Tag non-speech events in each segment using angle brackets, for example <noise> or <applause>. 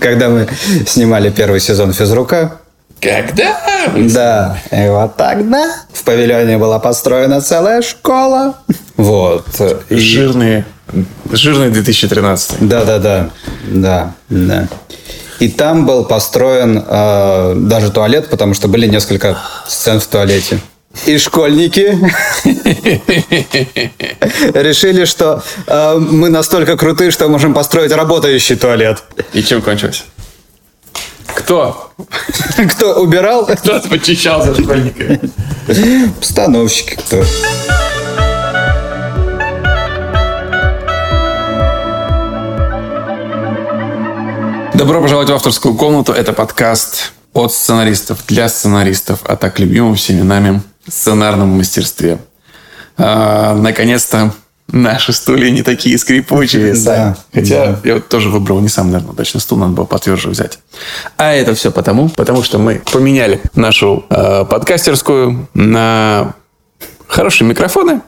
Когда мы снимали первый сезон физрука, Когда? да, и вот тогда в павильоне была построена целая школа. Вот. И- Жирные. Жирный 2013. Да, да, да, да, да. И там был построен э, даже туалет, потому что были несколько сцен в туалете. И школьники решили, что э, мы настолько крутые, что можем построить работающий туалет. И чем кончилось? Кто? <laughs> Кто убирал? Кто почищал за школьниками? Постановщики кто. Добро пожаловать в авторскую комнату. Это подкаст от сценаристов для сценаристов о так любимом всеми нами сценарном мастерстве. А, наконец-то наши стулья не такие скрипучие. Сань. Хотя я вот тоже выбрал не сам, наверное, удачный стул, надо было потверже взять. А это все потому, потому что мы поменяли нашу э, подкастерскую на хорошие микрофоны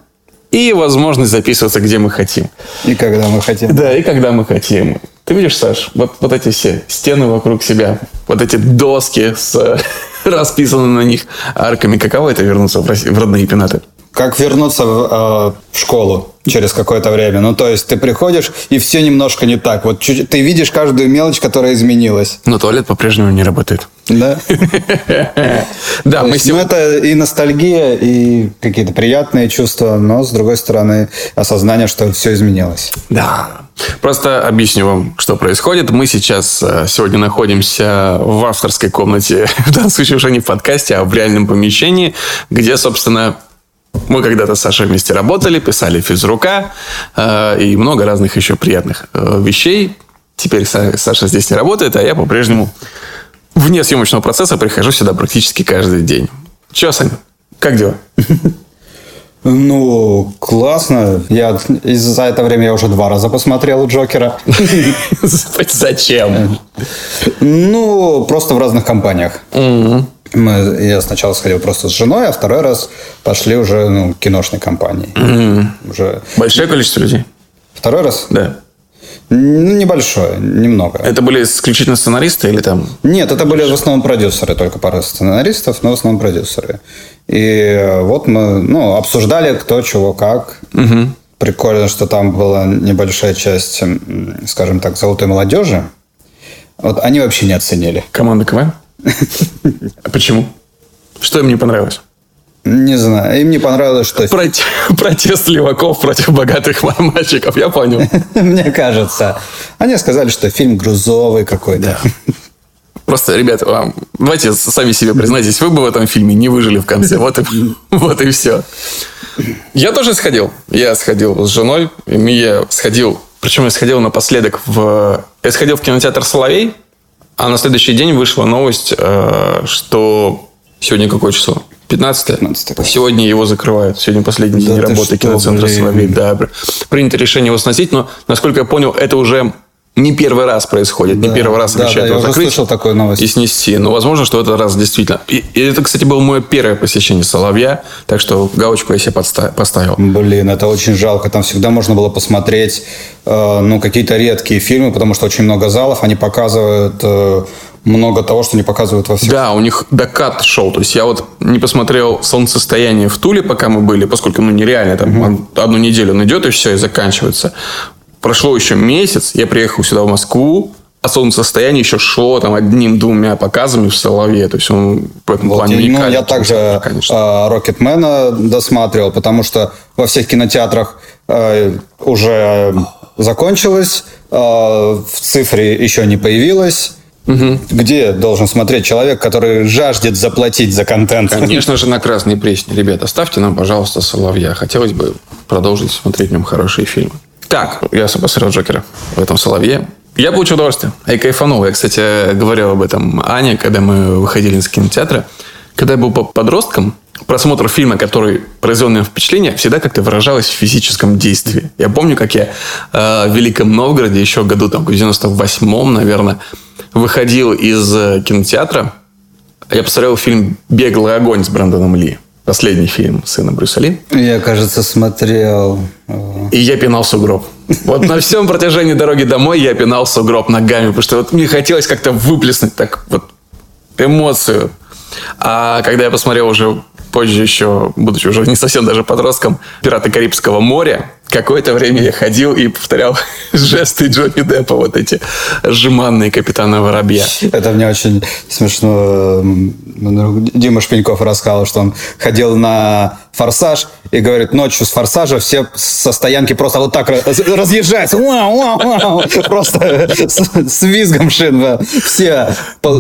и возможность записываться, где мы хотим. И когда мы хотим. Да, и когда мы хотим. Ты видишь, Саш, вот, вот эти все стены вокруг себя, вот эти доски с <laughs> расписаны на них арками. Каково это вернуться в, Росси- в родные пенаты? Как вернуться в, э, в школу через какое-то время. Ну, то есть ты приходишь, и все немножко не так. Вот чуть- ты видишь каждую мелочь, которая изменилась. Но туалет по-прежнему не работает. Да? <laughs> Да, мы Ну, сегодня... это и ностальгия, и какие-то приятные чувства, но, с другой стороны, осознание, что все изменилось. Да. Просто объясню вам, что происходит. Мы сейчас э, сегодня находимся в авторской комнате, <laughs> в данном случае уже не в подкасте, а в реальном помещении, где, собственно, мы когда-то с Сашей вместе работали, писали физрука э, и много разных еще приятных э, вещей. Теперь Са- Саша здесь не работает, а я по-прежнему вне съемочного процесса прихожу сюда практически каждый день. Че, Сань, как дела? <laughs> Ну, классно. Я за это время я уже два раза посмотрел Джокера. <laughs> Зачем? Ну, просто в разных компаниях. Мы, я сначала сходил просто с женой, а второй раз пошли уже ну, киношной компанией. Уже Большое количество людей? второй раз? Да. Ну, небольшое, немного. Это были исключительно сценаристы или там... Нет, это были в основном продюсеры, только пара сценаристов, но в основном продюсеры. И вот мы ну, обсуждали, кто, чего, как. Прикольно, что там была небольшая часть, скажем так, золотой молодежи. Вот они вообще не оценили. Команда КВН? <laughs> А почему? Что им не понравилось? Не знаю, им не понравилось, что... Проте- Протест леваков против богатых мальчиков, я понял. <laughs> Мне кажется. Они сказали, что фильм грузовый какой-то. Просто, ребята, вам, давайте сами себе признайтесь, вы бы в этом фильме не выжили в конце. Вот и, <laughs> вот и все. Я тоже сходил. Я сходил с женой. и Я сходил, причем я сходил напоследок в... Я сходил в кинотеатр «Соловей», а на следующий день вышла новость, э, что сегодня какое число? 15 15. Сегодня его закрывают. Сегодня последний Да день ты работы киноцентра. «Соловей». Да, пр- принято решение его сносить, но, насколько я понял, это уже не первый раз происходит. не Да, первый раз да, обещают да, я его закрыть такую новость. и снести. Но возможно, что это раз действительно. И, и это, кстати, было мое первое посещение Соловья, так что галочку я себе поставил. Блин, это очень жалко. Там всегда можно было посмотреть э, ну, какие-то редкие фильмы, потому что очень много залов, они показывают э, много того, что не показывают во всех. Да, у них докат шел. То есть я вот не посмотрел солнцестояние в Туле, пока мы были, поскольку ну нереально там он одну неделю он идет и все, и заканчивается. Прошло еще месяц, я приехал сюда в Москву, а солнцестояние еще шло там одним-двумя показами в Соловье. То есть он в этом Вот, плане ну, я также э, Рокетмена досматривал, потому что во всех кинотеатрах э, уже закончилось, э, в цифре еще не появилось. Где должен смотреть человек, который жаждет заплатить за контент? Конечно же, на Красной Пресне. Ребята, ставьте нам, пожалуйста, Соловья. Хотелось бы продолжить смотреть в нем хорошие фильмы. Так, я посмотрел Джокера в этом Соловье. Я получил удовольствие. Я кайфанул. Я, кстати, говорил об этом Ане, когда мы выходили из кинотеатра. Когда я был по- подростком, просмотр фильма, который произвел на меня впечатление, всегда как-то выражалось в физическом действии. Я помню, как я э, в Великом Новгороде еще году там, в 98-м, наверное, выходил из э, кинотеатра, я посмотрел фильм «Беглый огонь» с Брэндоном Ли. Последний фильм сына Брюса Ли. Я, кажется, смотрел. э, И я пинал сугроб. Вот на всем протяжении дороги домой я пинал сугроб ногами, потому что вот мне хотелось как-то выплеснуть так вот эмоцию. А когда я посмотрел уже позже еще, будучи уже не совсем даже подростком, «Пираты Карибского моря», какое-то время я ходил и повторял <laughs> жесты Джонни Деппа, вот эти жеманные капитана Воробья. Это мне очень смешно. Дима Шпеньков рассказал, что он ходил на «Форсаж» и говорит, ночью с «Форсажа» все со стоянки просто вот так разъезжаются. Просто с визгом шин. Все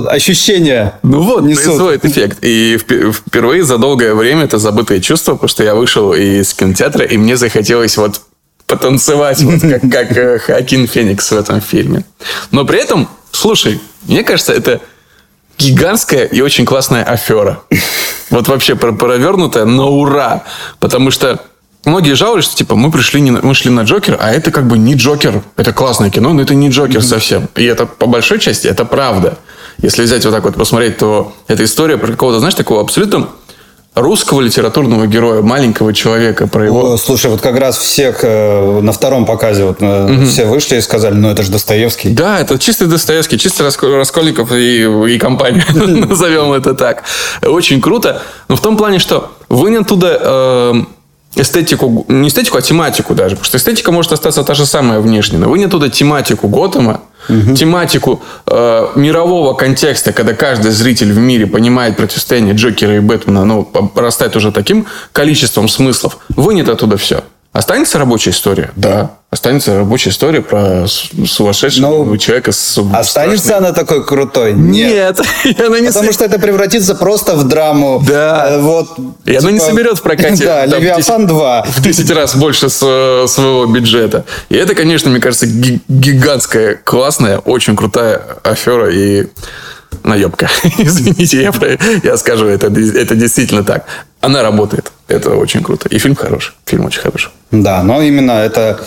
ощущения Ну вот, происходит эффект. И впервые за долгое время это забытое чувство, потому что я вышел из кинотеатра, и мне захотелось вот потанцевать, вот как, <laughs> как э, Хакин Феникс в этом фильме. Но при этом, слушай, мне кажется, это гигантская и очень классная афера. Вот вообще провернутая на ура. Потому что многие жалуются, что типа мы пришли, не, мы шли на Джокер, а это как бы не Джокер. Это классное кино, но это не Джокер совсем. И это по большой части это правда. Если взять вот так вот посмотреть, то это история про какого-то, знаешь, такого абсолютно русского литературного героя, маленького человека, про его... О, слушай, вот как раз всех э, на втором показе вот угу. все вышли и сказали, ну это же Достоевский. Да, это чистый Достоевский, чистый Раскольников и, и компания, <laughs> назовем это так. Очень круто, но в том плане, что вынен оттуда э, эстетику, не эстетику, а тематику даже, потому что эстетика может остаться та же самая внешне, но вынен оттуда тематику Готэма, угу. тематику э, мирового контекста, когда каждый зритель в мире понимает противостояние Джокера и Бэтмена, ну, порастает уже таким количеством смыслов, вынет оттуда все. Останется рабочая история? Да. Останется рабочая история про сумасшедшего ну, человека с Останется страшной... она такой крутой? Нет. Нет. <laughs> она не Потому с... что это превратится просто в драму. Да. Э, вот, и типа... она не типа, соберет в прокате. <laughs> Да, Левиафан 2. <laughs> В 10 раз больше с, своего бюджета. И это, конечно, мне кажется, гигантская, классная, очень крутая афера и наебка. Извините, я, я скажу, это, это действительно так. Она работает. Это очень круто. И фильм хороший. Фильм очень хороший. Да, но именно это...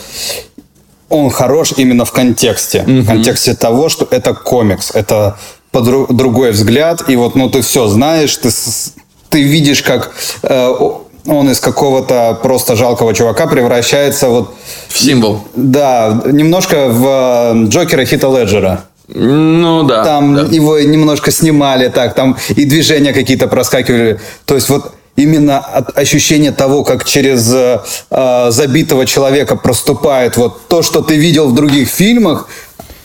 Он хорош именно в контексте. Угу. В контексте того, что это комикс. Это под другой взгляд. И вот, ну, ты все знаешь, ты, ты видишь, как э, он из какого-то просто жалкого чувака превращается вот... В символ. Да, немножко в э, Джокера Хита Леджера. Ну да. Там да. его немножко снимали так, там и движения какие-то проскакивали. То есть вот именно от ощущения того, как через э, э, забитого человека проступает вот то, что ты видел в других фильмах,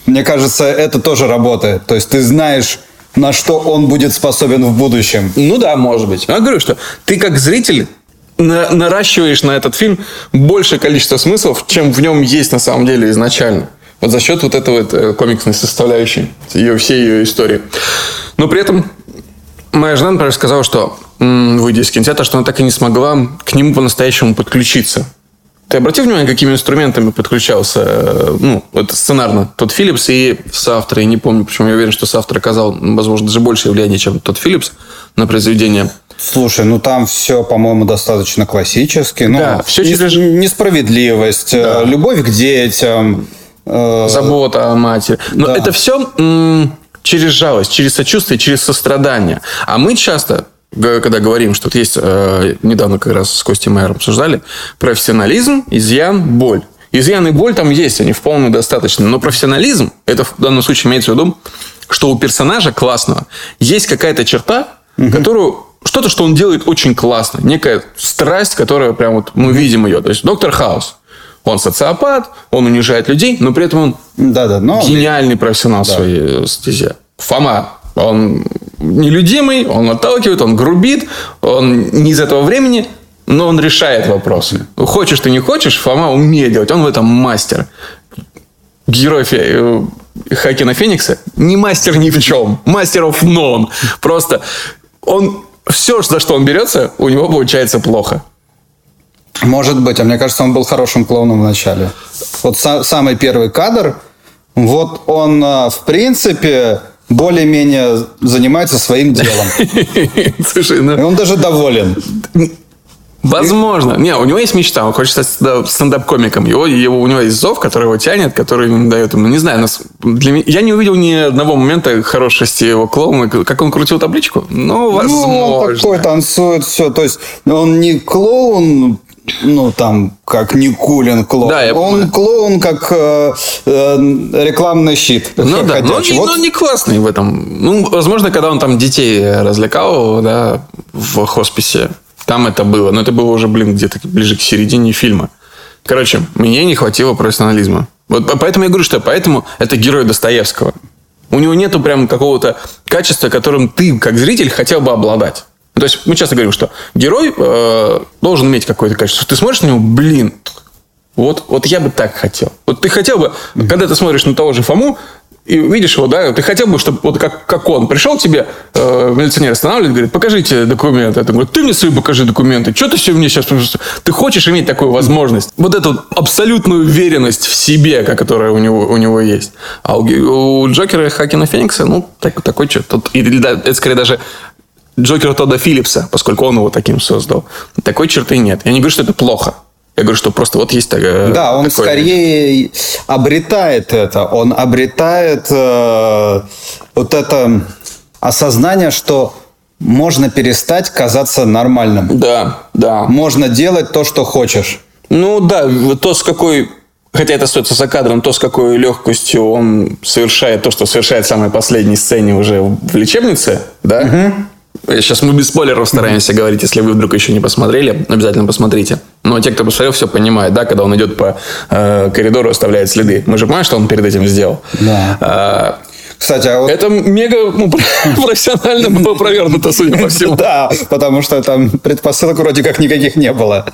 мне кажется, это тоже работает. То есть ты знаешь, на что он будет способен в будущем. Ну да, может быть. Я говорю, что ты как зритель на наращиваешь на этот фильм большее количество смыслов, чем в нем есть на самом деле изначально. Вот за счет вот этого вот, э, комиксной составляющей ее, всей ее истории. Но при этом моя жена, например, сказала, что выйдя из кинотеатра, что она так и не смогла к нему по-настоящему подключиться. Ты обратил внимание, какими инструментами подключался, э, ну, это сценарно, тот Филлипс и соавтор. Я не помню, почему я уверен, что соавтор оказал, возможно, даже большее влияние, чем тот Филлипс на произведение. Слушай, ну там все, по-моему, достаточно классически. Ну, да, все через... Несправедливость, да. любовь к детям. Э... Забота о матери. Но да. это все через жалость, через сочувствие, через сострадание. А мы часто когда говорим, что есть, э, недавно как раз с Костей Майером обсуждали, профессионализм, изъян, боль. Изъян и боль там есть, они вполне достаточно. Но профессионализм, это в данном случае имеется в виду, что у персонажа классного есть какая-то черта, угу. которую что-то, что он делает очень классно. Некая страсть, которая прям вот мы видим ее. То есть доктор Хаус. Он социопат, он унижает людей, но при этом он да, да, но... гениальный профессионал да. своей стезе. Фома он нелюдимый, он отталкивает, он грубит, он не из этого времени, но он решает вопросы. Хочешь ты не хочешь, Фома умеет делать, он в этом мастер. Герой. Э, Хакина Феникса не мастер ни в чем, мастер of none. Просто он все, за что он берется, у него получается плохо. Может быть, а мне кажется, он был хорошим клоуном в начале. Вот са- самый первый кадр, вот он, э, в принципе, более-менее занимается своим делом. <laughs> Слушай, ну... И он даже доволен. Возможно. Не, у него есть мечта, он хочет стать стендап-комиком. Его, его, у него есть зов, который его тянет, который ему дает ему, не знаю, нас, для меня, я не увидел ни одного момента хорошести его клоуна, как он крутил табличку. Ну, возможно. Ну, он такой танцует, все. То есть, он не клоун, ну, там, как Никулин клоун. Да, я Он понимаю. клоун, как э, э, рекламный щит. Ну да, но вот. но не классный в этом. Ну, возможно, когда он там детей развлекал, да, в хосписе, там это было. Но это было уже, блин, где-то ближе к середине фильма. Короче, мне не хватило профессионализма. Вот поэтому я говорю, что поэтому это герой Достоевского. У него нету прям какого-то качества, которым ты, как зритель, хотел бы обладать. То есть мы часто говорим, что герой э, должен иметь какое-то качество. Ты смотришь на него, блин, вот, вот я бы так хотел. Вот ты хотел бы, когда ты смотришь на того же Фому, и видишь его, да, ты хотел бы, чтобы вот как, как он пришел к тебе, э, милиционер останавливает, говорит, покажите документы. Ты говорит, ты мне свои покажи документы. Что ты все мне сейчас... Ты хочешь иметь такую возможность. Вот эту вот абсолютную уверенность в себе, которая у него, у него есть. А у, у Джокера Хакина Феникса, ну, так, такой что-то... Или это скорее даже Джокера Тодда Филлипса, поскольку он его таким создал. Такой черты нет. Я не говорю, что это плохо. Я говорю, что просто вот есть такая... Да, он такое... скорее обретает это. Он обретает э, вот это осознание, что можно перестать казаться нормальным. Да, да. Можно делать то, что хочешь. Ну да, то, с какой Хотя это остается за кадром, то, с какой легкостью он совершает то, что совершает в самой последней сцене уже в лечебнице, да? Угу. Сейчас мы без спойлеров стараемся говорить, если вы вдруг еще не посмотрели, обязательно посмотрите. Но те, кто посмотрел, все понимают, да, когда он идет по э, коридору, оставляет следы. Мы же понимаем, что он перед этим сделал. Да. А, кстати, а вот... Это мега ну, <laughs> профессионально было провернуто, судя по всему. Да, потому что там предпосылок вроде как никаких не было.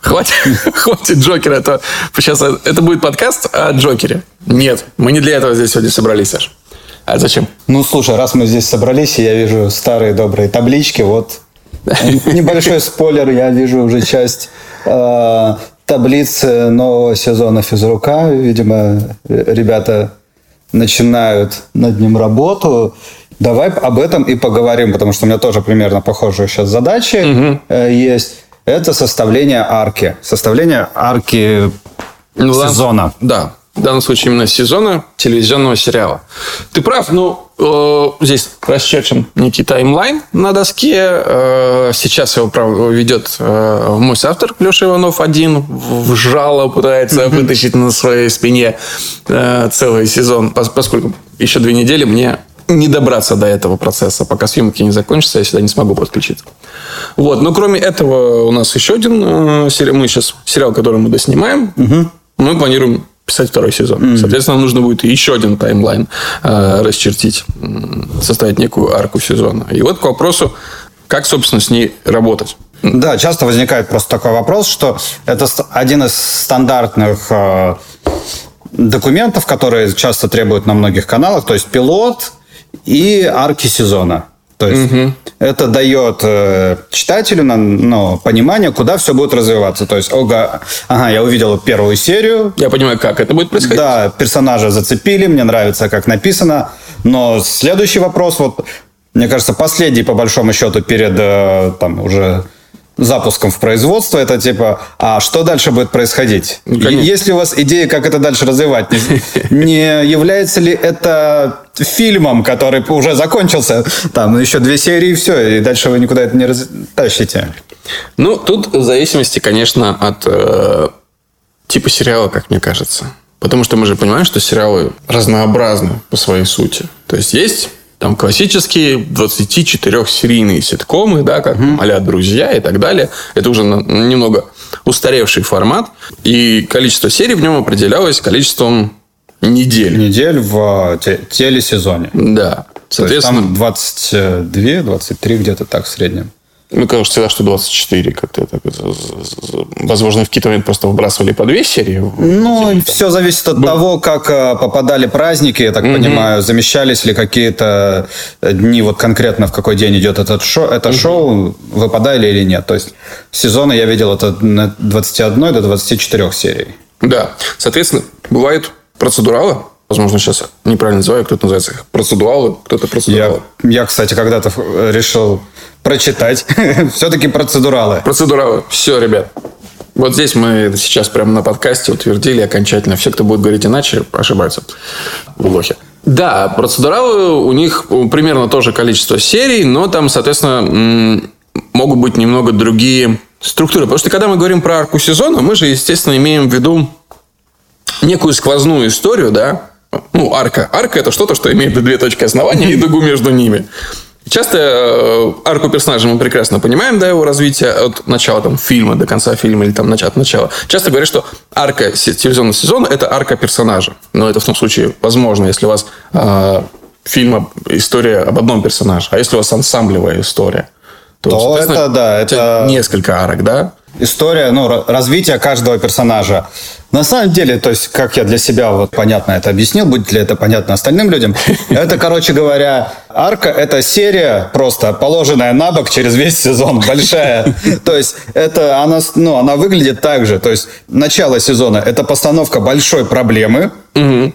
Хватит, <laughs> хватит Джокера. Это, сейчас, это будет подкаст о Джокере. Нет, мы не для этого здесь сегодня собрались, Саш. А зачем? Ну, слушай, раз мы здесь собрались, и я вижу старые добрые таблички, вот <laughs> небольшой спойлер, я вижу уже часть э, таблицы нового сезона физрука. Видимо, ребята начинают над ним работу. Давай об этом и поговорим, потому что у меня тоже примерно похожие сейчас задачи угу. есть. Это составление арки. Составление арки ну, сезона. Да, в данном случае именно сезона телевизионного сериала. Ты прав, ну, э, здесь расчерчен некий таймлайн на доске. Э, сейчас его правда, ведет э, мой автор Леша Иванов один. В жало пытается вытащить на своей спине э, целый сезон, поскольку еще две недели мне не добраться до этого процесса, пока съемки не закончатся, я сюда не смогу подключиться. Вот, но кроме этого у нас еще один э, сериал, мы сейчас сериал, который мы доснимаем, угу. мы планируем писать второй сезон. Mm-hmm. Соответственно, нужно будет еще один таймлайн э, расчертить, составить некую арку сезона. И вот к вопросу, как, собственно, с ней работать. Да, часто возникает просто такой вопрос, что это один из стандартных э, документов, которые часто требуют на многих каналах, то есть пилот и арки сезона. То есть угу. это дает э, читателю ну, понимание, куда все будет развиваться. То есть, ога, ага, я увидел первую серию. Я понимаю, как это будет происходить. Да, персонажа зацепили, мне нравится, как написано. Но следующий вопрос, вот, мне кажется, последний, по большому счету, перед э, там уже запуском в производство, это типа, а что дальше будет происходить? Ну, Есть ли у вас идея, как это дальше развивать? Не <laughs> является ли это фильмом, который уже закончился, там еще две серии и все, и дальше вы никуда это не тащите? Ну, тут в зависимости, конечно, от э, типа сериала, как мне кажется. Потому что мы же понимаем, что сериалы разнообразны по своей сути. То есть есть там классические 24-серийные ситкомы, да, как mm-hmm. а «Друзья» и так далее. Это уже немного устаревший формат. И количество серий в нем определялось количеством недель. Недель в телесезоне. Да. Соответственно, То есть там 22-23 где-то так в среднем. Мне кажется всегда, что 24 как-то так. Возможно, в какие-то моменты просто выбрасывали по две серии. Ну, все зависит от Был... того, как э, попадали праздники, я так угу. понимаю, замещались ли какие-то дни, вот конкретно в какой день идет этот шоу, это угу. шоу, выпадали или нет. То есть сезоны я видел это на 21 до 24 серий. Да. Соответственно, бывает процедуралы, возможно, сейчас неправильно называю, кто-то называется их процедуалы, кто-то процедуралы. Я, я, кстати, когда-то решил прочитать. <laughs> Все-таки процедуралы. Процедуралы. Все, ребят. Вот здесь мы сейчас прямо на подкасте утвердили окончательно. Все, кто будет говорить иначе, ошибаются в лохе. Да, процедуралы, у них примерно то же количество серий, но там, соответственно, могут быть немного другие структура. Потому что когда мы говорим про арку сезона, мы же, естественно, имеем в виду некую сквозную историю, да, ну, арка. Арка – это что-то, что имеет две точки основания и дугу между ними. Часто э, арку персонажа мы прекрасно понимаем, да, его развитие от начала там, фильма до конца фильма или там от начала. Часто говорят, что арка телевизионного сезона – это арка персонажа. Но это в том случае возможно, если у вас э, фильм, история об одном персонаже. А если у вас ансамблевая история, то, то это, да, это... Несколько арок, да? история, ну, развитие каждого персонажа. На самом деле, то есть, как я для себя вот понятно это объяснил, будет ли это понятно остальным людям, <laughs> это, короче говоря, арка – это серия просто положенная на бок через весь сезон, <laughs> большая. То есть, это она, ну, она выглядит так же. То есть, начало сезона – это постановка большой проблемы, угу.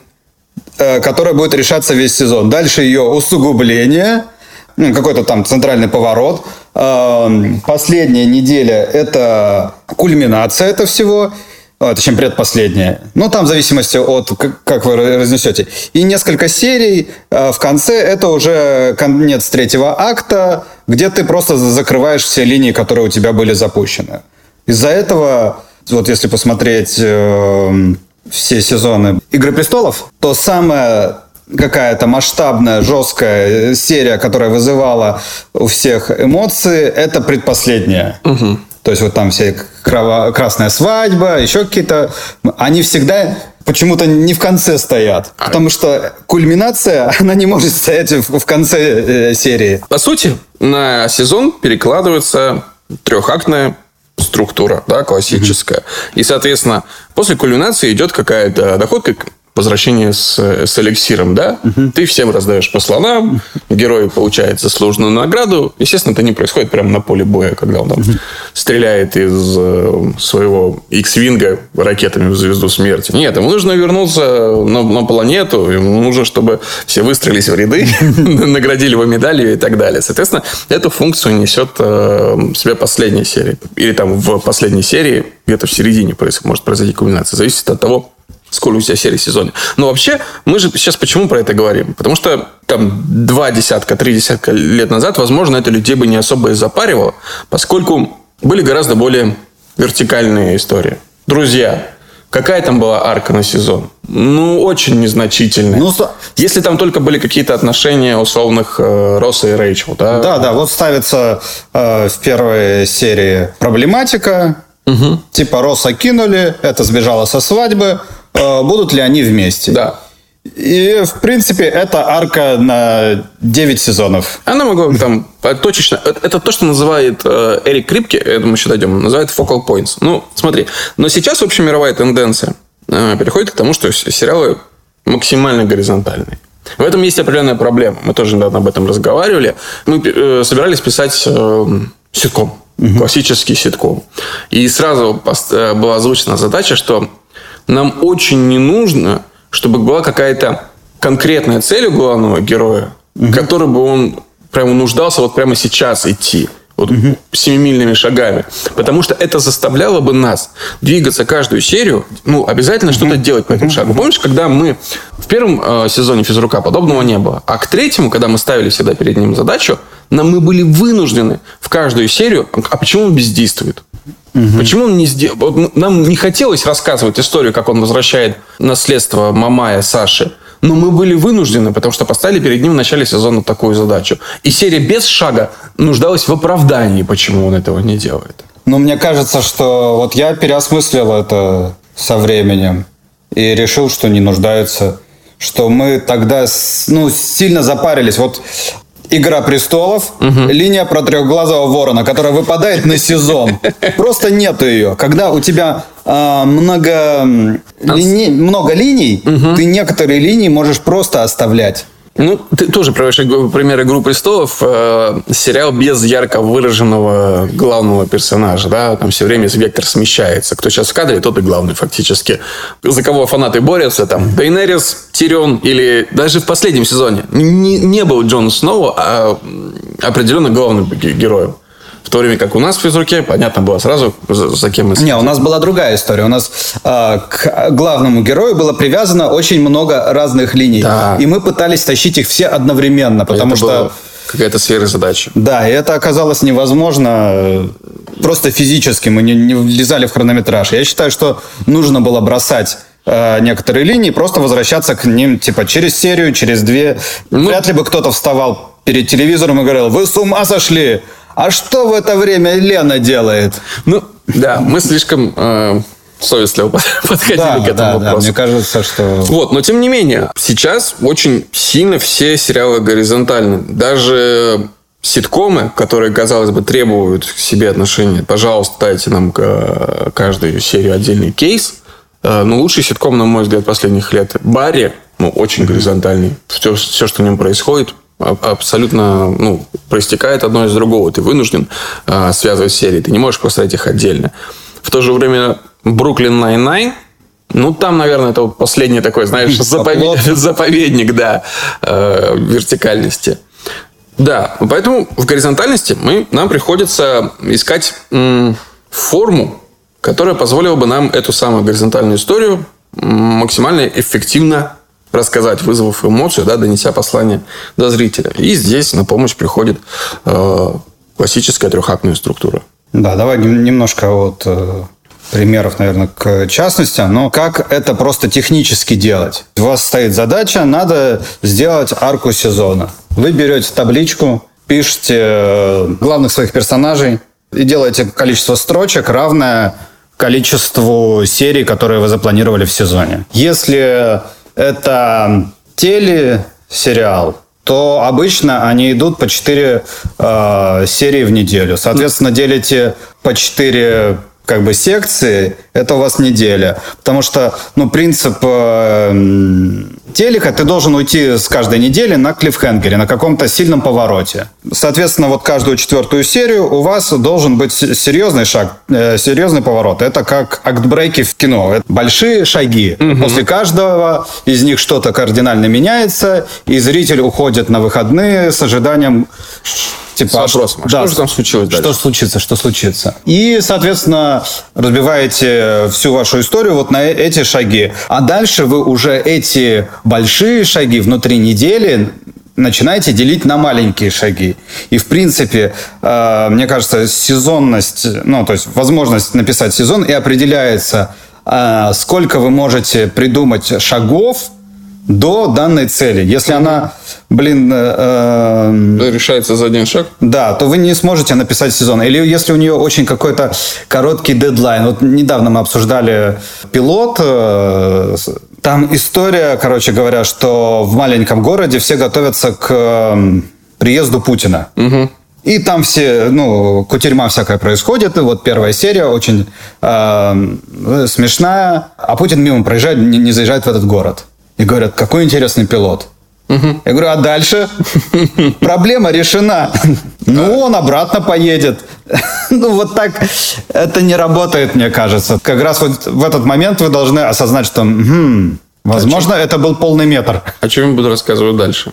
которая будет решаться весь сезон. Дальше ее усугубление – ну, какой-то там центральный поворот. Последняя неделя – это кульминация этого всего, а, точнее, предпоследняя. Ну, там в зависимости от, как вы разнесете. И несколько серий а, в конце – это уже конец третьего акта, где ты просто закрываешь все линии, которые у тебя были запущены. Из-за этого, вот если посмотреть э, все сезоны «Игры престолов», то самое какая-то масштабная, жесткая серия, которая вызывала у всех эмоции, это предпоследняя. Угу. То есть вот там все краво- красная свадьба, еще какие-то... Они всегда почему-то не в конце стоят. Потому что кульминация, <laughs> она не может стоять в, в конце э, серии. По сути, на сезон перекладывается трехактная структура, да, классическая. Mm-hmm. И, соответственно, после кульминации идет какая-то доходка возвращение с, с эликсиром, да? Угу. Ты всем раздаешь по слонам, герой получает заслуженную награду. Естественно, это не происходит прямо на поле боя, когда он там угу. стреляет из э, своего X-винга ракетами в звезду смерти. Нет, ему нужно вернуться на, на планету, ему нужно, чтобы все выстроились в ряды, <laughs> наградили его медалью и так далее. Соответственно, эту функцию несет э, себе последняя серия. Или там в последней серии, где-то в середине может произойти кульминация. Зависит от того, сколько у тебя серий в сезоне. Но вообще, мы же сейчас почему про это говорим? Потому что там два десятка, три десятка лет назад, возможно, это людей бы не особо и запаривало, поскольку были гораздо более вертикальные истории. Друзья, Какая там была арка на сезон? Ну, очень незначительная. Ну, Если там только были какие-то отношения условных э, Росса и Рэйчел, да? Да, да. Вот ставится э, в первой серии проблематика. Угу. Типа Росса кинули, это сбежало со свадьбы. Э, будут ли они вместе. Да. И, в принципе, это арка на 9 сезонов. Она могла там точечно... Это то, что называет э, Эрик Крипки, это мы еще дойдем, называет focal points. Ну, смотри. Но сейчас общемировая тенденция э, переходит к тому, что сериалы максимально горизонтальные. В этом есть определенная проблема. Мы тоже недавно об этом разговаривали. Мы э, собирались писать э, ситком. Угу. Классический ситком. И сразу э, была озвучена задача, что нам очень не нужно, чтобы была какая-то конкретная цель у главного героя, угу. которой бы он прямо нуждался вот прямо сейчас идти. Вот угу. семимильными шагами. Потому что это заставляло бы нас двигаться каждую серию, ну, обязательно угу. что-то делать по этому шагу. Помнишь, когда мы в первом э, сезоне физрука подобного не было, а к третьему, когда мы ставили всегда перед ним задачу, нам мы были вынуждены в каждую серию, а почему он бездействует? Угу. Почему он не сделал? Нам не хотелось рассказывать историю, как он возвращает наследство Мамая Саши. Но мы были вынуждены, потому что поставили перед ним в начале сезона такую задачу. И серия без шага нуждалась в оправдании, почему он этого не делает. Ну, мне кажется, что вот я переосмыслил это со временем и решил, что не нуждается что мы тогда ну, сильно запарились. Вот Игра престолов, угу. линия про трехглазого ворона, которая выпадает на сезон. Просто нету ее. Когда у тебя э, много, лини... много линий, угу. ты некоторые линии можешь просто оставлять. Ну, ты тоже приводишь пример «Игру престолов». Э, сериал без ярко выраженного главного персонажа. Да? Там все время вектор смещается. Кто сейчас в кадре, тот и главный фактически. За кого фанаты борются. Там Дейнерис, Тирион или даже в последнем сезоне не, не был Джон Сноу, а определенно главным героем. В то время как у нас в физруке, понятно было сразу, за, за кем мы следим. Не, у нас была другая история. У нас э, к главному герою было привязано очень много разных линий. Да. И мы пытались тащить их все одновременно, потому Это что... Было какая-то сверхзадача. Да, и это оказалось невозможно просто физически. Мы не, не влезали в хронометраж. Я считаю, что нужно было бросать некоторые линии, просто возвращаться к ним типа через серию, через две. Ну, Вряд ли бы кто-то вставал перед телевизором и говорил, вы с ума сошли? А что в это время Лена делает? Ну, да, мы слишком... Э совестливо <laughs> подходили да, к этому да, вопросу. Да, мне кажется, что... Вот, но тем не менее, сейчас очень сильно все сериалы горизонтальны. Даже ситкомы, которые, казалось бы, требуют к себе отношения, пожалуйста, дайте нам каждую серию отдельный кейс. Э, но лучший ситком, на мой взгляд, последних лет Барри, ну, очень горизонтальный. Все, все, что в нем происходит, абсолютно ну, проистекает одно из другого. Ты вынужден э, связывать серии. Ты не можешь поставить их отдельно. В то же время Brooklyn Nine-Nine, ну, там, наверное, это вот последний такой, знаешь, <laughs> заповед... <laughs> заповедник, да, э, вертикальности. Да, поэтому в горизонтальности мы, нам приходится искать м, форму, которая позволила бы нам эту самую горизонтальную историю максимально эффективно рассказать, вызвав эмоцию, да, донеся послание до зрителя. И здесь на помощь приходит э, классическая трехактная структура. Да, давай немножко вот э, примеров, наверное, к частностям, но как это просто технически делать? У вас стоит задача, надо сделать арку сезона. Вы берете табличку, пишете э, главных своих персонажей и делаете количество строчек равное количеству серий, которые вы запланировали в сезоне. Если это телесериал, то обычно они идут по 4 э, серии в неделю. Соответственно, делите по 4 как бы секции, это у вас неделя. Потому что, ну, принцип э, телека, ты должен уйти с каждой недели на клиффхенгере, на каком-то сильном повороте. Соответственно, вот каждую четвертую серию у вас должен быть серьезный шаг, э, серьезный поворот. Это как актбрейки в кино. Это большие шаги. Угу. После каждого из них что-то кардинально меняется, и зритель уходит на выходные с ожиданием Типа, с вопросом, а да, что же там случилось дальше? Что случится, что случится. И, соответственно, разбиваете всю вашу историю вот на эти шаги. А дальше вы уже эти большие шаги внутри недели начинаете делить на маленькие шаги. И, в принципе, э, мне кажется, сезонность, ну, то есть возможность написать сезон и определяется, э, сколько вы можете придумать шагов до данной цели. Если она, блин... Э, э, Решается за один шаг? Да, то вы не сможете написать сезон. Или если у нее очень какой-то короткий дедлайн. Вот недавно мы обсуждали пилот. Э, там история, короче говоря, что в маленьком городе все готовятся к э, приезду Путина. Угу. И там все, ну, кутерьма всякая происходит. И вот первая серия очень э, смешная. А Путин мимо проезжает, не, не заезжает в этот город. И говорят, какой интересный пилот. Угу. Я говорю, а дальше? Проблема решена. Ну, он обратно поедет. <laughs> Ну, вот так это не работает, мне кажется. Как раз вот в этот момент вы должны осознать, что, возможно, это был полный метр. О чем я буду рассказывать дальше?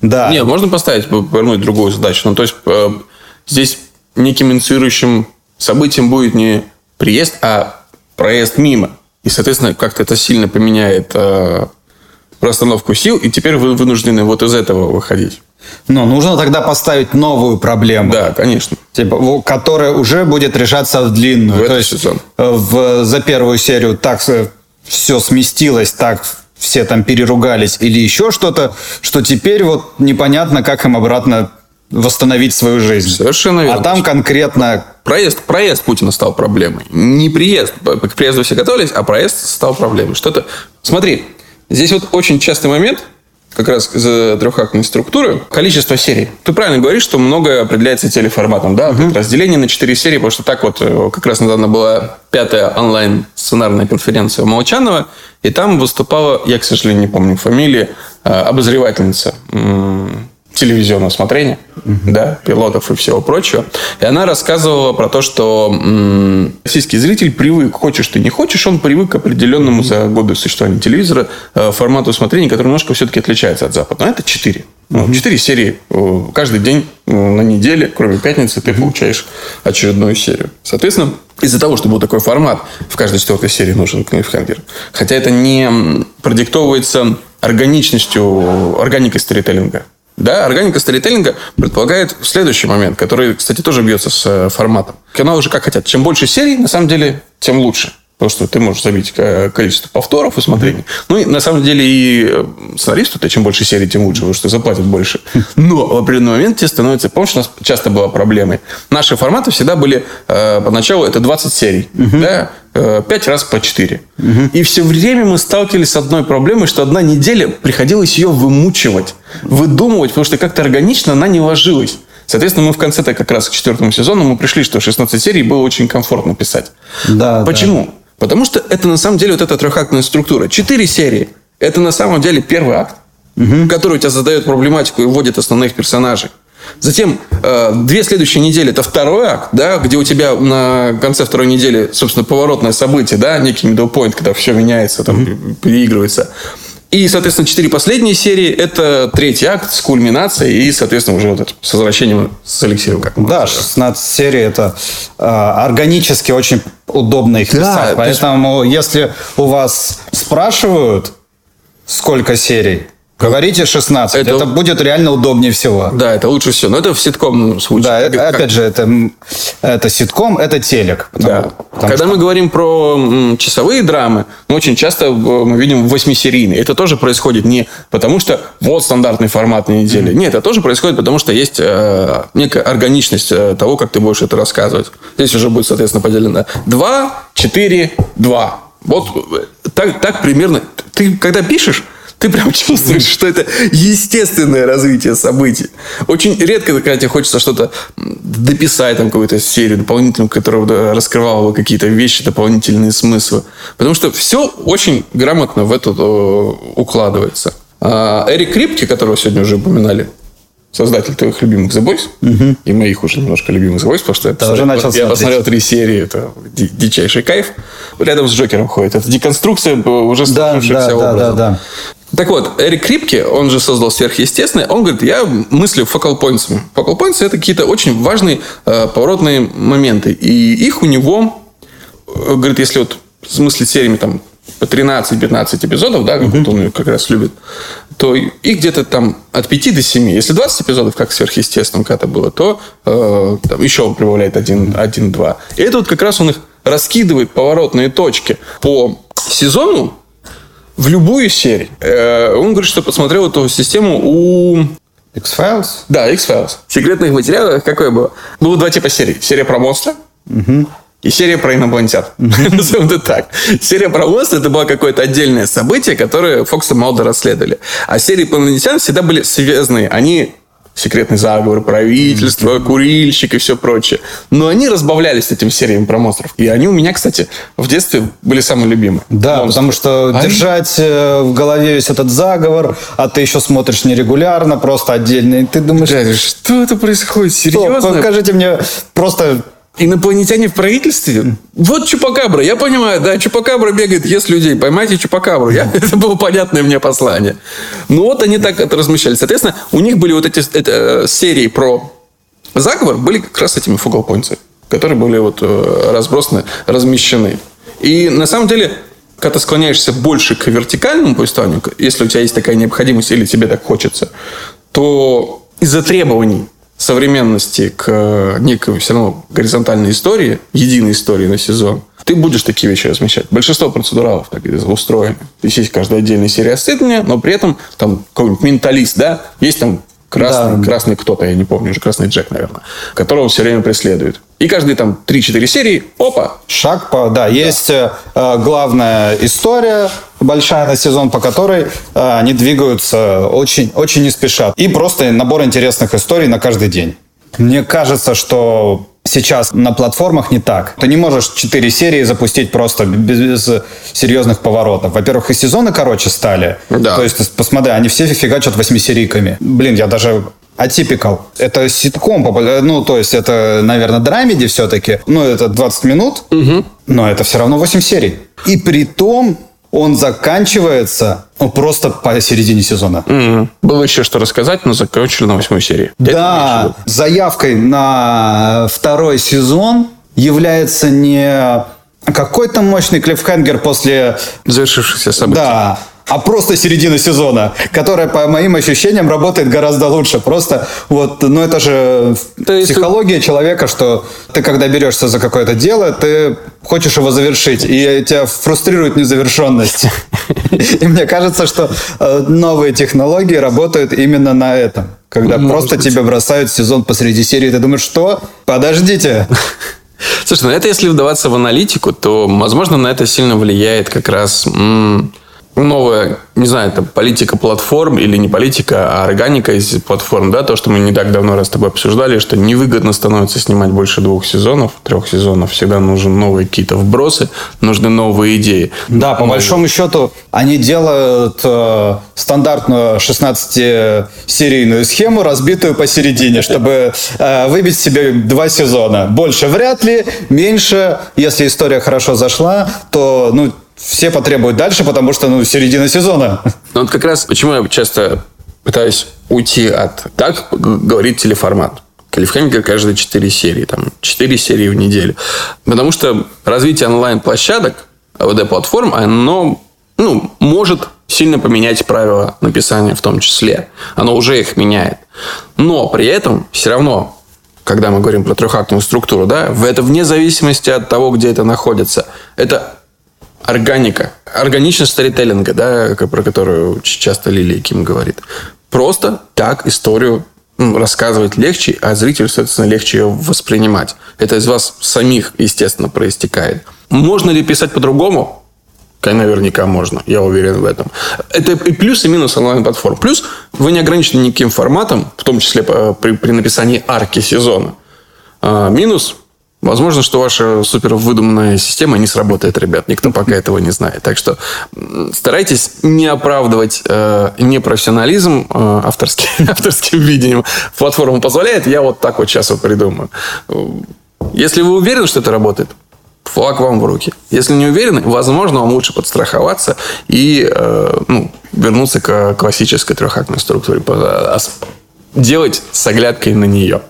Да. Нет, можно поставить, повернуть другую задачу. Ну, то есть, э, здесь неким инициирующим событием будет не приезд, а проезд мимо. И, соответственно, как-то это сильно поменяет э, расстановку сил, и теперь вы вынуждены вот из этого выходить. Но нужно тогда поставить новую проблему. Да, конечно. Типа, которая уже будет решаться в длинную. В То есть сезон. Э, в, за первую серию так все сместилось, так все там переругались или еще что-то, что теперь вот непонятно, как им обратно восстановить свою жизнь. Совершенно верно. А там конкретно... Проезд, проезд Путина стал проблемой. Не приезд. К приезду все готовились, а проезд стал проблемой. Что-то... Смотри, Здесь вот очень частый момент, как раз из-за трехактной структуры, количество серий. Ты правильно говоришь, что многое определяется телеформатом, да? Угу. Разделение на четыре серии, потому что так вот э, как раз недавно была пятая онлайн сценарная конференция у Молчанова, и там выступала, я, к сожалению, не помню фамилии, э, обозревательница телевизионного смотрения, угу. да, пилотов и всего прочего. И она рассказывала про то, что м- российский зритель привык, хочешь ты не хочешь, он привык к определенному за годы существования телевизора э, формату смотрения, который немножко все-таки отличается от западного. Это четыре. Ну, четыре серии э, каждый день э, на неделе, кроме пятницы, ты получаешь очередную серию. Соответственно, из-за того, что был такой формат, в каждой четвертой серии нужен клиффхенгер. Хотя это не продиктовывается органичностью, органикой сторителлинга. Да, органика сторителлинга предполагает следующий момент, который, кстати, тоже бьется с э, форматом. Каналы уже как хотят. Чем больше серий, на самом деле, тем лучше. Потому что ты можешь забить количество повторов усмотрений. Mm-hmm. Ну, и на самом деле и э, сценаристу, то чем больше серий, тем лучше, потому что заплатят больше. Но в определенный момент тебе становится... Помнишь, у нас часто была проблемой? Наши форматы всегда были... Э, поначалу это 20 серий. Mm-hmm. Да? Э, 5 раз по 4. Mm-hmm. И все время мы сталкивались с одной проблемой, что одна неделя приходилось ее вымучивать, выдумывать, потому что как-то органично она не ложилась. Соответственно, мы в конце-то как раз к четвертому сезону мы пришли, что 16 серий было очень комфортно писать. Да, Почему? Да. Потому что это на самом деле вот эта трехактная структура. Четыре серии – это на самом деле первый акт, угу. который у тебя задает проблематику и вводит основных персонажей. Затем э, две следующие недели это второй акт, да, где у тебя на конце второй недели, собственно, поворотное событие, да, некий middle point, когда все меняется, там, mm-hmm. переигрывается. И, соответственно, четыре последние серии – это третий акт с кульминацией и, соответственно, уже вот это, с возвращением с Алексеем. Как да, 16 серий – это э, органически очень удобно их да, писать. Поэтому, есть... если у вас спрашивают, сколько серий, Говорите 16. Это... это будет реально удобнее всего. Да, это лучше всего. Но это в ситком случае. Да, это, как... опять же, это, это ситком, это телек. Потому, да. Потому Когда что... мы говорим про м, часовые драмы, мы очень часто мы видим восьмисерийные. Это тоже происходит не потому, что вот стандартный формат на неделе. Mm-hmm. Нет, это тоже происходит потому, что есть э, некая органичность э, того, как ты будешь это рассказывать. Здесь уже будет, соответственно, поделено 2, 4, 2. Вот э, так, так примерно. Ты когда пишешь, ты прям чувствуешь, что это естественное развитие событий. Очень редко, когда тебе хочется что-то дописать, там, какую-то серию дополнительную, которая раскрывала бы какие-то вещи, дополнительные смыслы. Потому что все очень грамотно в это укладывается. А Эрик Крипки, которого сегодня уже упоминали, создатель твоих любимых The Boys, угу. и моих уже немножко любимых The Boys, потому что я, посмотрел, начал я посмотрел три серии, это дичайший кайф. Рядом с Джокером ходит. Это деконструкция уже сложившихся да, да, образов. Да, да, да. Так вот, Эрик Крипке, он же создал сверхъестественное, он говорит, я мыслю. Focal points это какие-то очень важные э, поворотные моменты. И их у него, э, говорит, если вот смысле сериями там по 13-15 эпизодов, да, как mm-hmm. он как раз любит, то их где-то там от 5 до 7. Если 20 эпизодов, как сверхъестественном когда-то было, то э, там еще он прибавляет 1-2. И это вот как раз он их раскидывает поворотные точки по сезону, в любую серию. Э, он говорит, что посмотрел эту систему у... X-Files? Да, X-Files. В секретных материалах какое было? Было два типа серий. Серия про монстра угу. и серия про инопланетян. <laughs> Назовем это так. Серия про монстра это было какое-то отдельное событие, которое Фокс и Малдер расследовали. А серии про инопланетян всегда были связаны. Они секретный заговор правительства, курильщик и все прочее. Но они разбавлялись этим сериями про монстров. И они у меня, кстати, в детстве были самые любимые. Да, монстры. потому что а держать они... в голове весь этот заговор, а ты еще смотришь нерегулярно, просто отдельно, и ты думаешь... Да, что это происходит? Серьезно? Что? Покажите мне просто Инопланетяне в правительстве? Вот Чупакабра. Я понимаю, да, Чупакабра бегает, ест людей. Поймайте Чупакабру. Я, <laughs> это было понятное мне послание. Ну вот они так это размещали. Соответственно, у них были вот эти это, серии про заговор, были как раз этими points, которые были вот э, разбросаны, размещены. И на самом деле, когда ты склоняешься больше к вертикальному повествованию, если у тебя есть такая необходимость или тебе так хочется, то из-за требований современности к э, некой все равно горизонтальной истории, единой истории на сезон, ты будешь такие вещи размещать. Большинство процедуралов так устроены. То есть, есть каждая отдельная серия расследования, но при этом там какой-нибудь менталист, да, есть там красный, да. красный кто-то, я не помню, уже красный Джек, наверное, которого все время преследует. И каждые там 3-4 серии, опа. Шаг по... Да, да. есть э, главная история, большая на сезон, по которой э, они двигаются очень, очень не спешат. И просто набор интересных историй на каждый день. Мне кажется, что сейчас на платформах не так. Ты не можешь 4 серии запустить просто без, без серьезных поворотов. Во-первых, и сезоны короче стали. Да. То есть, посмотри, они все фигачат восьмисерийками. Блин, я даже Атипикал. Это ситком, ну, то есть это, наверное, драмеди все-таки. Ну, это 20 минут, угу. но это все равно 8 серий. И при том он заканчивается ну, просто по середине сезона. Угу. Было еще что рассказать, но закончили на восьмой серии. Да, заявкой на второй сезон является не какой-то мощный клиффхенгер после... Завершившихся событий. Да, а просто середина сезона, которая, по моим ощущениям, работает гораздо лучше. Просто вот, ну это же То есть психология человека, что ты, когда берешься за какое-то дело, ты хочешь его завершить, и тебя фрустрирует незавершенность. И мне кажется, что э, новые технологии работают именно на этом. Когда просто тебя бросают сезон посреди серии, ты думаешь, что? Подождите. Слушай, ну это если вдаваться в аналитику, то, возможно, на это сильно влияет как раз м- новая, не знаю, это политика платформ или не политика, а органика из платформ, да, то, что мы не так давно раз с тобой обсуждали, что невыгодно становится снимать больше двух сезонов, трех сезонов, всегда нужны новые какие-то вбросы, нужны новые идеи. Да, по большому счету, они делают э, стандартную 16-серийную схему, разбитую посередине, чтобы э, выбить себе два сезона. Больше вряд ли, меньше, если история хорошо зашла, то, ну, все потребуют дальше, потому что, ну, середина сезона. Ну, вот как раз почему я часто пытаюсь уйти от... Так говорит телеформат. Клиффхенгер каждые 4 серии, там, 4 серии в неделю. Потому что развитие онлайн-площадок, АВД-платформ, оно ну, может сильно поменять правила написания в том числе. Оно уже их меняет. Но при этом все равно, когда мы говорим про трехактную структуру, да, это вне зависимости от того, где это находится. Это органика, органичность старителлинга, да, про которую часто Лилия Ким говорит. Просто так историю рассказывать легче, а зрителю, соответственно, легче ее воспринимать. Это из вас самих, естественно, проистекает. Можно ли писать по-другому? Наверняка можно, я уверен в этом. Это и плюс, и минус онлайн-платформ. Плюс вы не ограничены никаким форматом, в том числе при, при написании арки сезона. А, минус Возможно, что ваша супер выдуманная система не сработает, ребят. Никто пока этого не знает. Так что старайтесь не оправдывать э, непрофессионализм э, авторским, <laughs> авторским видением. Платформа позволяет, я вот так вот сейчас вот придумаю. Если вы уверены, что это работает, флаг вам в руки. Если не уверены, возможно, вам лучше подстраховаться и э, ну, вернуться к классической трехактной структуре. Делать с оглядкой на нее.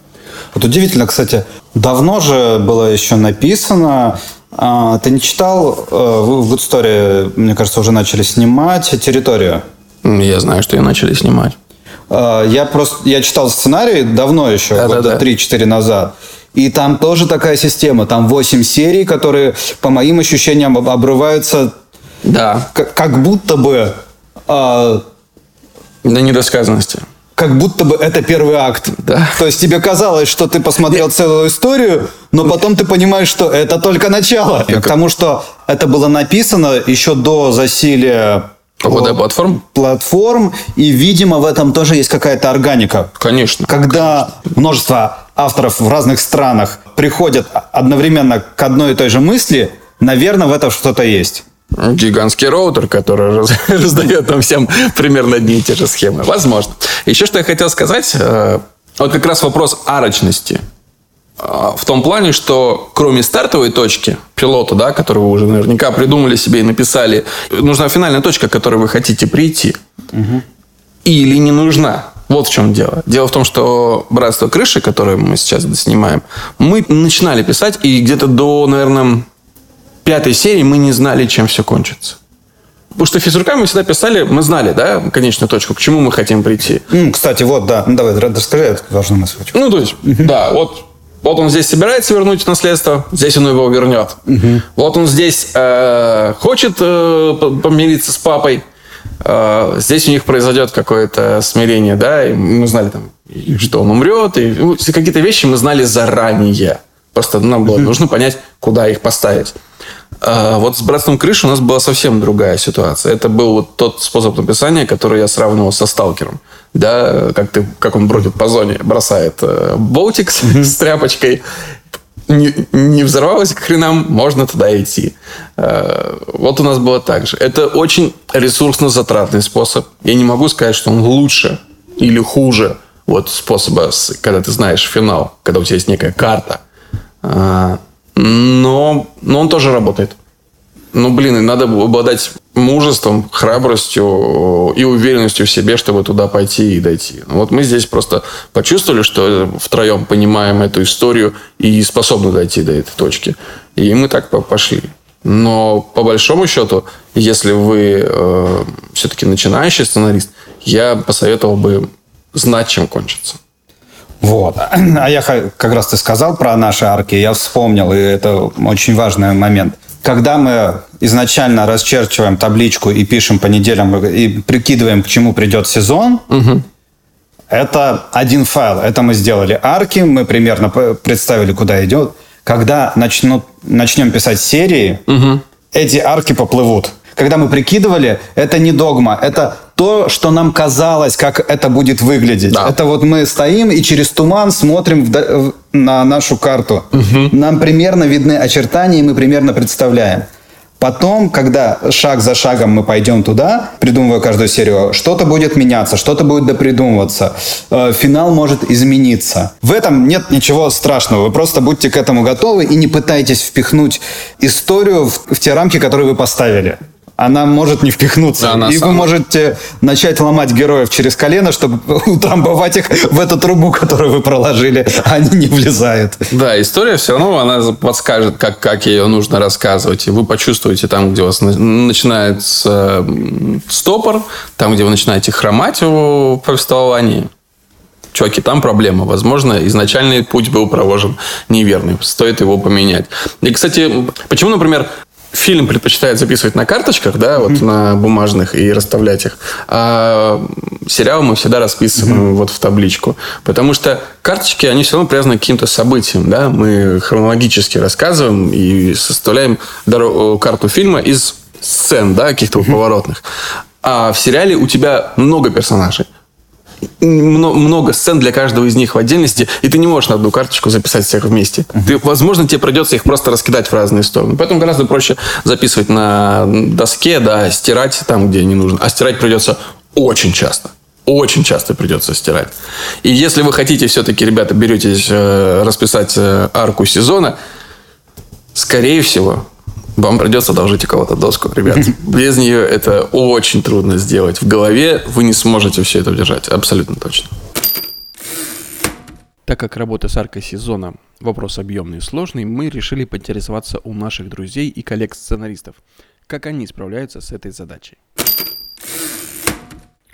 Вот удивительно, кстати, давно же было еще написано, а, ты не читал, э, в Good мне кажется, уже начали снимать территорию? Я знаю, что ее начали снимать. А, я просто, я читал сценарий давно еще, да, года да, да. 3-4 назад. И там тоже такая система. Там 8 серий, которые, по моим ощущениям, обрываются да. как, как будто бы... Э, до недосказанности как будто бы это первый акт. Да. То есть тебе казалось, что ты посмотрел целую историю, но потом ты понимаешь, что это только начало. Я Потому что это было написано еще до засилия ОВД платформ? Платформ. И, видимо, в этом тоже есть какая-то органика. Конечно. Когда конечно. множество авторов в разных странах приходят одновременно к одной и той же мысли, наверное, в этом что-то есть. Гигантский роутер, который <laughs> раздает нам всем примерно одни и те же схемы. Возможно. Еще что я хотел сказать. Э, вот как раз вопрос арочности. Э, в том плане, что кроме стартовой точки пилота, да, которую вы уже наверняка придумали себе и написали, нужна финальная точка, к которой вы хотите прийти. Или не нужна. Вот в чем дело. Дело в том, что «Братство крыши», которое мы сейчас снимаем, мы начинали писать, и где-то до, наверное, пятой серии мы не знали, чем все кончится. Потому что физрука мы всегда писали, мы знали, да, конечную точку, к чему мы хотим прийти. Mm, кстати, вот, да, ну, давай, расскажи эту важную мысль. Ну, то есть, да, вот, вот он здесь собирается вернуть наследство, здесь он его вернет. Вот он здесь э, хочет э, помириться с папой, э, здесь у них произойдет какое-то смирение, да, и мы знали там, что он умрет, и ну, какие-то вещи мы знали заранее. Просто нам было нужно понять, куда их поставить. А вот с «Братством крыши» у нас была совсем другая ситуация. Это был вот тот способ написания, который я сравнивал со «Сталкером». Да, как, ты, как он бродит по зоне, бросает э, болтик с, mm-hmm. с тряпочкой, не, не взорвалось к хренам, можно туда идти. Э, вот у нас было так же. Это очень ресурсно-затратный способ. Я не могу сказать, что он лучше или хуже вот способа, когда ты знаешь финал, когда у тебя есть некая карта. Но, но он тоже работает. Ну, блин, надо обладать мужеством, храбростью и уверенностью в себе, чтобы туда пойти и дойти. Ну, вот мы здесь просто почувствовали, что втроем понимаем эту историю и способны дойти до этой точки. И мы так пошли. Но по большому счету, если вы э, все-таки начинающий сценарист, я посоветовал бы знать, чем кончится. Вот. А я как раз ты сказал про наши арки, я вспомнил, и это очень важный момент. Когда мы изначально расчерчиваем табличку и пишем по неделям и прикидываем, к чему придет сезон, угу. это один файл. Это мы сделали арки, мы примерно представили, куда идет. Когда начнут, начнем писать серии, угу. эти арки поплывут. Когда мы прикидывали, это не догма, это то, что нам казалось, как это будет выглядеть. Да. Это вот мы стоим и через туман смотрим в, на нашу карту. Угу. Нам примерно видны очертания, и мы примерно представляем. Потом, когда шаг за шагом мы пойдем туда, придумывая каждую серию, что-то будет меняться, что-то будет допридумываться, э, финал может измениться. В этом нет ничего страшного. Вы просто будьте к этому готовы и не пытайтесь впихнуть историю в, в те рамки, которые вы поставили она может не впихнуться. Она и сама. вы можете начать ломать героев через колено, чтобы <laughs> утрамбовать их в эту трубу, которую вы проложили, а они не влезают. Да, история все равно, она подскажет, как, как ее нужно рассказывать. И вы почувствуете там, где у вас начинается стопор, там, где вы начинаете хромать в повествовании. Чуваки, там проблема. Возможно, изначальный путь был проложен неверный. Стоит его поменять. И, кстати, почему, например, фильм предпочитает записывать на карточках, да, вот mm-hmm. на бумажных и расставлять их, а сериал мы всегда расписываем mm-hmm. вот в табличку, потому что карточки они все равно привязаны к каким-то событиям, да, мы хронологически рассказываем и составляем дорогу, карту фильма из сцен, да, каких-то mm-hmm. поворотных. А в сериале у тебя много персонажей много сцен для каждого из них в отдельности, и ты не можешь на одну карточку записать всех вместе. Uh-huh. Ты, возможно, тебе придется их просто раскидать в разные стороны. Поэтому гораздо проще записывать на доске, да, стирать там, где не нужно. А стирать придется очень часто. Очень часто придется стирать. И если вы хотите все-таки, ребята, беретесь э, расписать э, арку сезона, скорее всего, вам придется одолжить у кого-то доску, ребят. Без нее это очень трудно сделать. В голове вы не сможете все это удержать. Абсолютно точно. Так как работа с аркой сезона вопрос объемный и сложный, мы решили поинтересоваться у наших друзей и коллег-сценаристов, как они справляются с этой задачей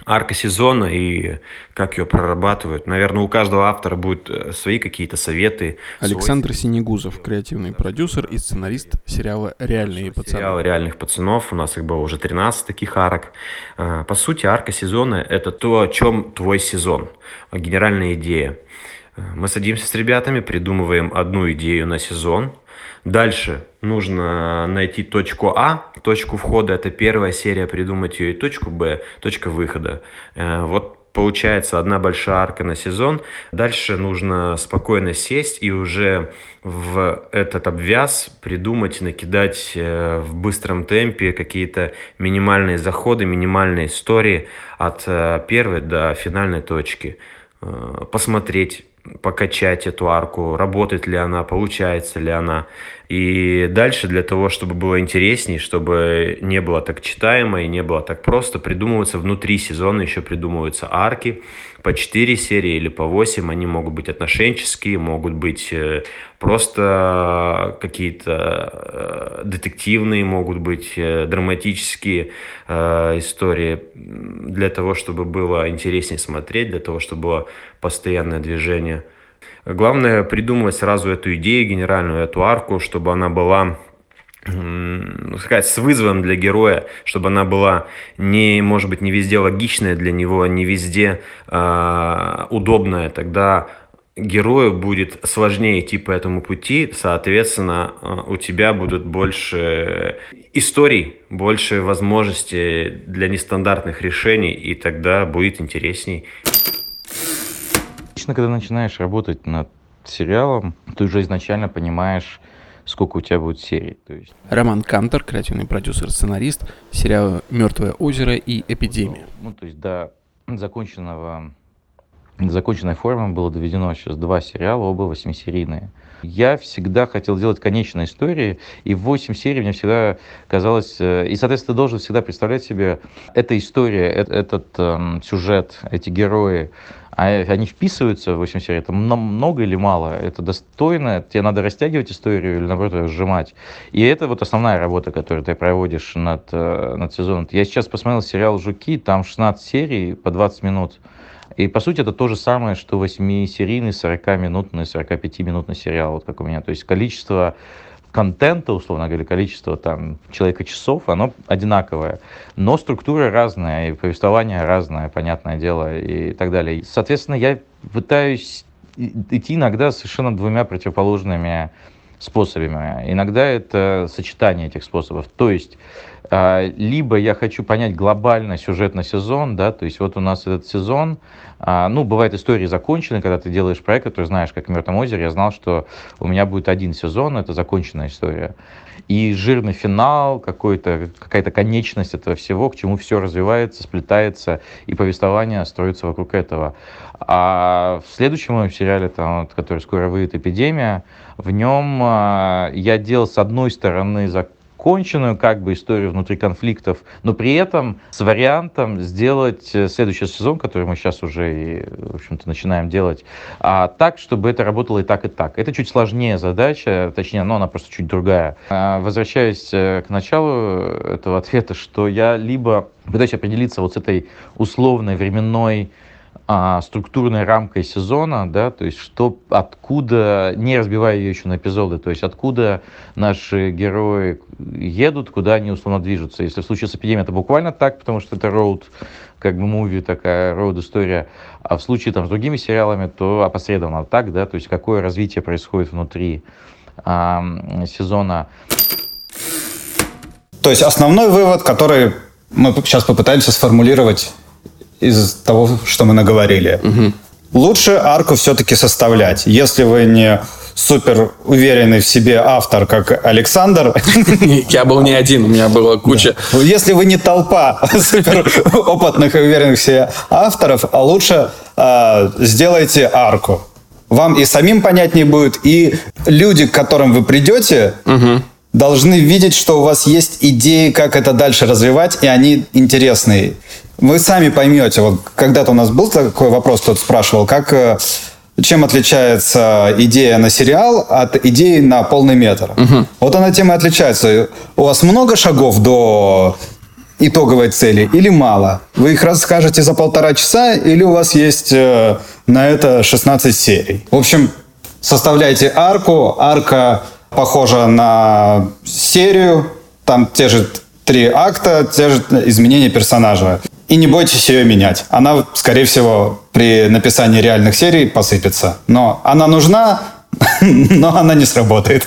арка сезона и как ее прорабатывают. Наверное, у каждого автора будут э, свои какие-то советы. Александр свой... Синегузов, креативный продюсер и сценарист сериала «Реальные пацаны». Сериала «Реальных пацанов». У нас их было уже 13 таких арок. А, по сути, арка сезона – это то, о чем твой сезон, генеральная идея. А, мы садимся с ребятами, придумываем одну идею на сезон – Дальше нужно найти точку А, точку входа это первая серия, придумать ее, и точку Б, точка выхода. Э, вот получается одна большая арка на сезон. Дальше нужно спокойно сесть и уже в этот обвяз придумать, накидать э, в быстром темпе какие-то минимальные заходы, минимальные истории от э, первой до финальной точки. Посмотреть, покачать эту арку, работает ли она, получается ли она. И дальше для того, чтобы было интересней, чтобы не было так читаемо и не было так просто, придумываются внутри сезона еще придумываются арки по 4 серии или по 8. Они могут быть отношенческие, могут быть э, просто какие-то э, детективные, могут быть э, драматические истории для того, чтобы было интереснее смотреть, для того, чтобы было постоянное движение – Главное придумать сразу эту идею генеральную, эту арку, чтобы она была сказать, с вызовом для героя, чтобы она была не, может быть, не везде логичная для него, не везде э, удобная, тогда герою будет сложнее идти по этому пути, соответственно, а, у тебя будут больше историй, больше возможностей для нестандартных решений, и тогда будет интересней. Обычно, когда начинаешь работать над сериалом, ты уже изначально понимаешь, сколько у тебя будет серий. То есть... Роман Кантор, креативный продюсер, сценарист сериала «Мертвое озеро» и «Эпидемия». Ну, то есть до законченного законченной формы было доведено сейчас два сериала, оба восьмисерийные. Я всегда хотел делать конечные истории, и в 8 серий мне всегда казалось... Э, и, соответственно, ты должен всегда представлять себе, эта история, этот эм, сюжет, эти герои, а они вписываются в 8 серий, это много или мало, это достойно, тебе надо растягивать историю или, наоборот, ее сжимать. И это вот основная работа, которую ты проводишь над, э, над сезоном. Я сейчас посмотрел сериал «Жуки», там 16 серий по 20 минут. И, по сути, это то же самое, что 8-серийный 40-минутный, 45-минутный сериал, вот как у меня. То есть количество контента, условно говоря, количество там человека часов, оно одинаковое, но структура разная, и повествование разное, понятное дело, и так далее. Соответственно, я пытаюсь идти иногда совершенно двумя противоположными способами. Иногда это сочетание этих способов. То есть либо я хочу понять глобально сюжетный сезон, да, то есть вот у нас этот сезон, а, ну, бывает истории закончены, когда ты делаешь проект, который знаешь, как в «Мертвом озере», я знал, что у меня будет один сезон, это законченная история. И жирный финал, какой-то, какая-то конечность этого всего, к чему все развивается, сплетается, и повествование строится вокруг этого. А в следующем моем сериале, там, вот, который скоро выйдет «Эпидемия», в нем а, я делал, с одной стороны, за конченую как бы историю внутри конфликтов, но при этом с вариантом сделать э, следующий сезон, который мы сейчас уже, и, в общем-то, начинаем делать, а, так, чтобы это работало и так, и так. Это чуть сложнее задача, точнее, но она просто чуть другая. А, возвращаясь э, к началу этого ответа, что я либо пытаюсь определиться вот с этой условной временной а, структурной рамкой сезона, да, то есть что, откуда, не разбивая ее еще на эпизоды, то есть откуда наши герои едут, куда они условно движутся. Если в случае с эпидемией это буквально так, потому что это роуд, как бы муви, такая роуд история, а в случае там с другими сериалами, то опосредованно так, да, то есть какое развитие происходит внутри а, сезона. То есть основной вывод, который мы сейчас попытаемся сформулировать из того, что мы наговорили. Угу. Лучше арку все-таки составлять. Если вы не супер уверенный в себе автор, как Александр. <laughs> Я был не один, у меня была куча. Если вы не толпа <laughs> супер опытных и уверенных в себе авторов, а лучше э, сделайте арку. Вам и самим понятнее будет, и люди, к которым вы придете, угу. должны видеть, что у вас есть идеи, как это дальше развивать, и они интересные. Вы сами поймете, вот когда-то у нас был такой вопрос, кто-то спрашивал, как, э, чем отличается идея на сериал от идеи на полный метр. Угу. Вот она тем и отличается. У вас много шагов до итоговой цели или мало? Вы их расскажете за полтора часа или у вас есть э, на это 16 серий? В общем, составляйте арку. Арка похожа на серию. Там те же три акта, те же изменения персонажа. И не бойтесь ее менять. Она, скорее всего, при написании реальных серий посыпется. Но она нужна, <laughs> но она не сработает.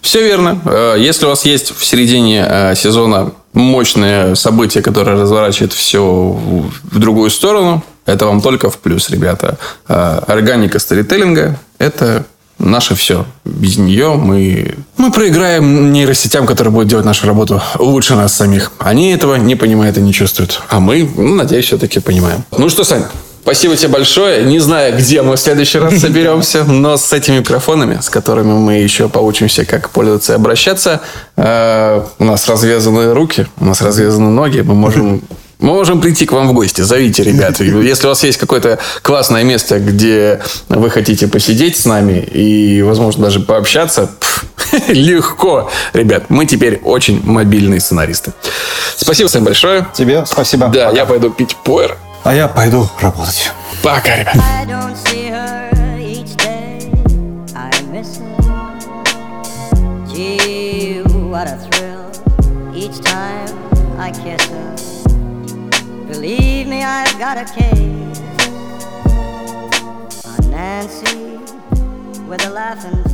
Все верно. Э, если у вас есть в середине э, сезона мощное событие, которое разворачивает все в другую сторону, это вам только в плюс, ребята. Э, органика сторителлинга – это наше все. Без нее мы, мы проиграем нейросетям, которые будут делать нашу работу лучше нас самих. Они этого не понимают и не чувствуют. А мы, ну, надеюсь, все-таки понимаем. Ну что, Сань, Спасибо тебе большое. Не знаю, где мы в следующий раз <laughs> соберемся, но с этими микрофонами, с которыми мы еще поучимся, как пользоваться и обращаться, э, у нас развязаны руки, у нас развязаны ноги, мы можем мы можем прийти к вам в гости. Зовите, ребят. <laughs> Если у вас есть какое-то классное место, где вы хотите посидеть с нами и, возможно, даже пообщаться, <laughs> легко. Ребят, мы теперь очень мобильные сценаристы. Спасибо всем большое. Тебе спасибо. Да, Пока. я пойду пить пуэр. А я пойду работать. Пока, ребят. I've got a case on Nancy with a laughing.